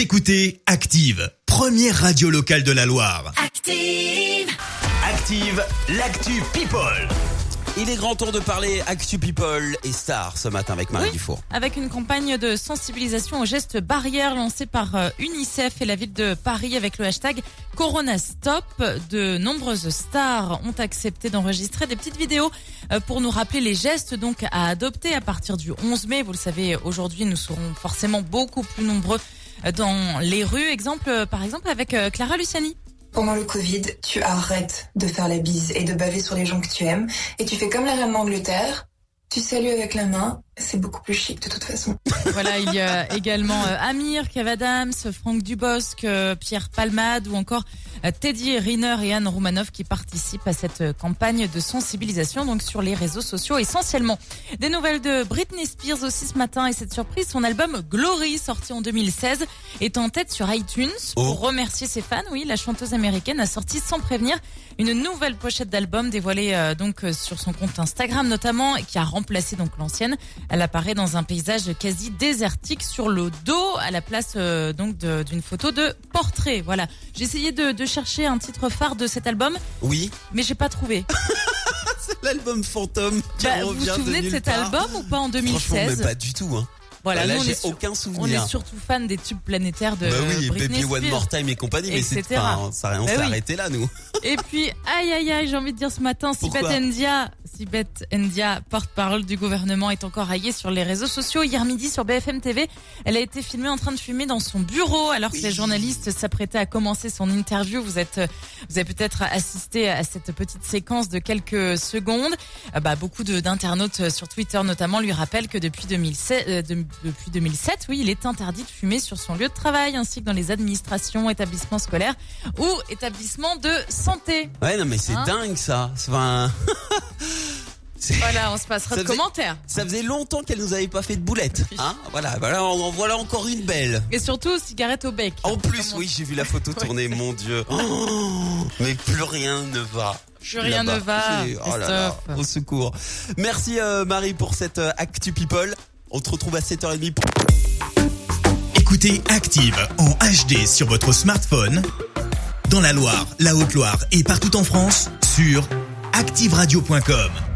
Vous écoutez Active, première radio locale de la Loire. Active. Active, l'actu People. Il est grand tour de parler Actu People et Star ce matin avec Marie Oui. Dufour. Avec une campagne de sensibilisation aux gestes barrières lancée par euh, UNICEF et la ville de Paris avec le hashtag Corona Stop, de nombreuses stars ont accepté d'enregistrer des petites vidéos euh, pour nous rappeler les gestes donc à adopter à partir du 11 mai. Vous le savez, aujourd'hui nous serons forcément beaucoup plus nombreux dans les rues. Exemple, euh, par exemple avec euh, Clara Luciani. Pendant le Covid, tu arrêtes de faire la bise et de baver sur les gens que tu aimes et tu fais comme la reine d'Angleterre. Tu salues avec la main, c'est beaucoup plus chic de toute façon. Voilà, il y a également euh, Amir, Kev Adams, Franck Dubosc, euh, Pierre Palmade ou encore euh, Teddy Riner et Anne Roumanoff qui participent à cette euh, campagne de sensibilisation donc sur les réseaux sociaux essentiellement. Des nouvelles de Britney Spears aussi ce matin et cette surprise, son album Glory sorti en 2016 est en tête sur iTunes pour Oh. remercier ses fans. Oui, la chanteuse américaine a sorti sans prévenir une nouvelle pochette d'album dévoilée euh, donc euh, sur son compte Instagram notamment et qui a remplacé donc l'ancienne. Elle apparaît dans un paysage quasi désertique sur le dos à la place euh, donc d'une photo de portrait. Voilà. J'ai essayé de, de chercher un titre phare de cet album, Oui, mais j'ai pas trouvé. c'est l'album fantôme qui Bah, vous revient vous souvenez de, cet part. album ou pas en Franchement, 2016 mais pas du tout. Hein. Voilà, Là, nous, on j'ai aucun on souvenir. est surtout fan des tubes planétaires de bah oui, Britney Baby One. More Time et compagnie, mais c'est enfin, ça, on Bah s'est oui. arrêté là, nous. Et puis, aïe aïe aïe, j'ai envie de dire ce matin, Sibeth Ndia, Sibeth Ndia, porte-parole du gouvernement, est encore haillée sur les réseaux sociaux. Hier midi sur BFM TV, elle a été filmée en train de fumer dans son bureau alors que Oui. les journalistes s'apprêtaient à commencer son interview. Vous êtes, vous avez peut-être assisté à cette petite séquence de quelques secondes. Euh, Bah, beaucoup d'internautes sur Twitter notamment lui rappellent que depuis 2007, euh, de- depuis 2007, oui, il est interdit de fumer sur son lieu de travail ainsi que dans les administrations, établissements scolaires ou établissements de santé. Ouais, non, mais c'est Hein dingue ça. Enfin, Voilà, on se passera Ça de faisait- commentaires. ça faisait longtemps qu'elle nous avait pas fait de boulettes. Hein voilà, voilà, en en voilà encore une belle. Et surtout, cigarette au bec. En plus, oui, j'ai vu la photo tourner, mon Dieu. Oh, mais plus rien ne va. Plus rien ne va, Oh là là, Christophe. au secours. Merci euh, Marie pour cette euh, Actu People. On te retrouve à 7h30 pour... Écoutez Active en HD sur votre smartphone, dans la Loire, la Haute-Loire et partout en France, sur activeradio.com.